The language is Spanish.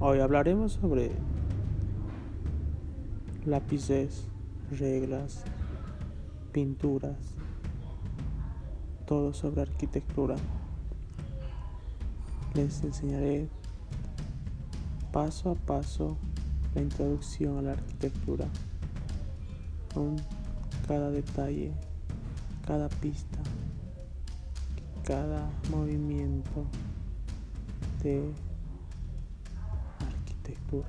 Hoy hablaremos sobre lápices, reglas, pinturas, todo sobre arquitectura. Les enseñaré paso a paso la introducción a la arquitectura, con cada detalle, cada pista, cada movimiento de 北部。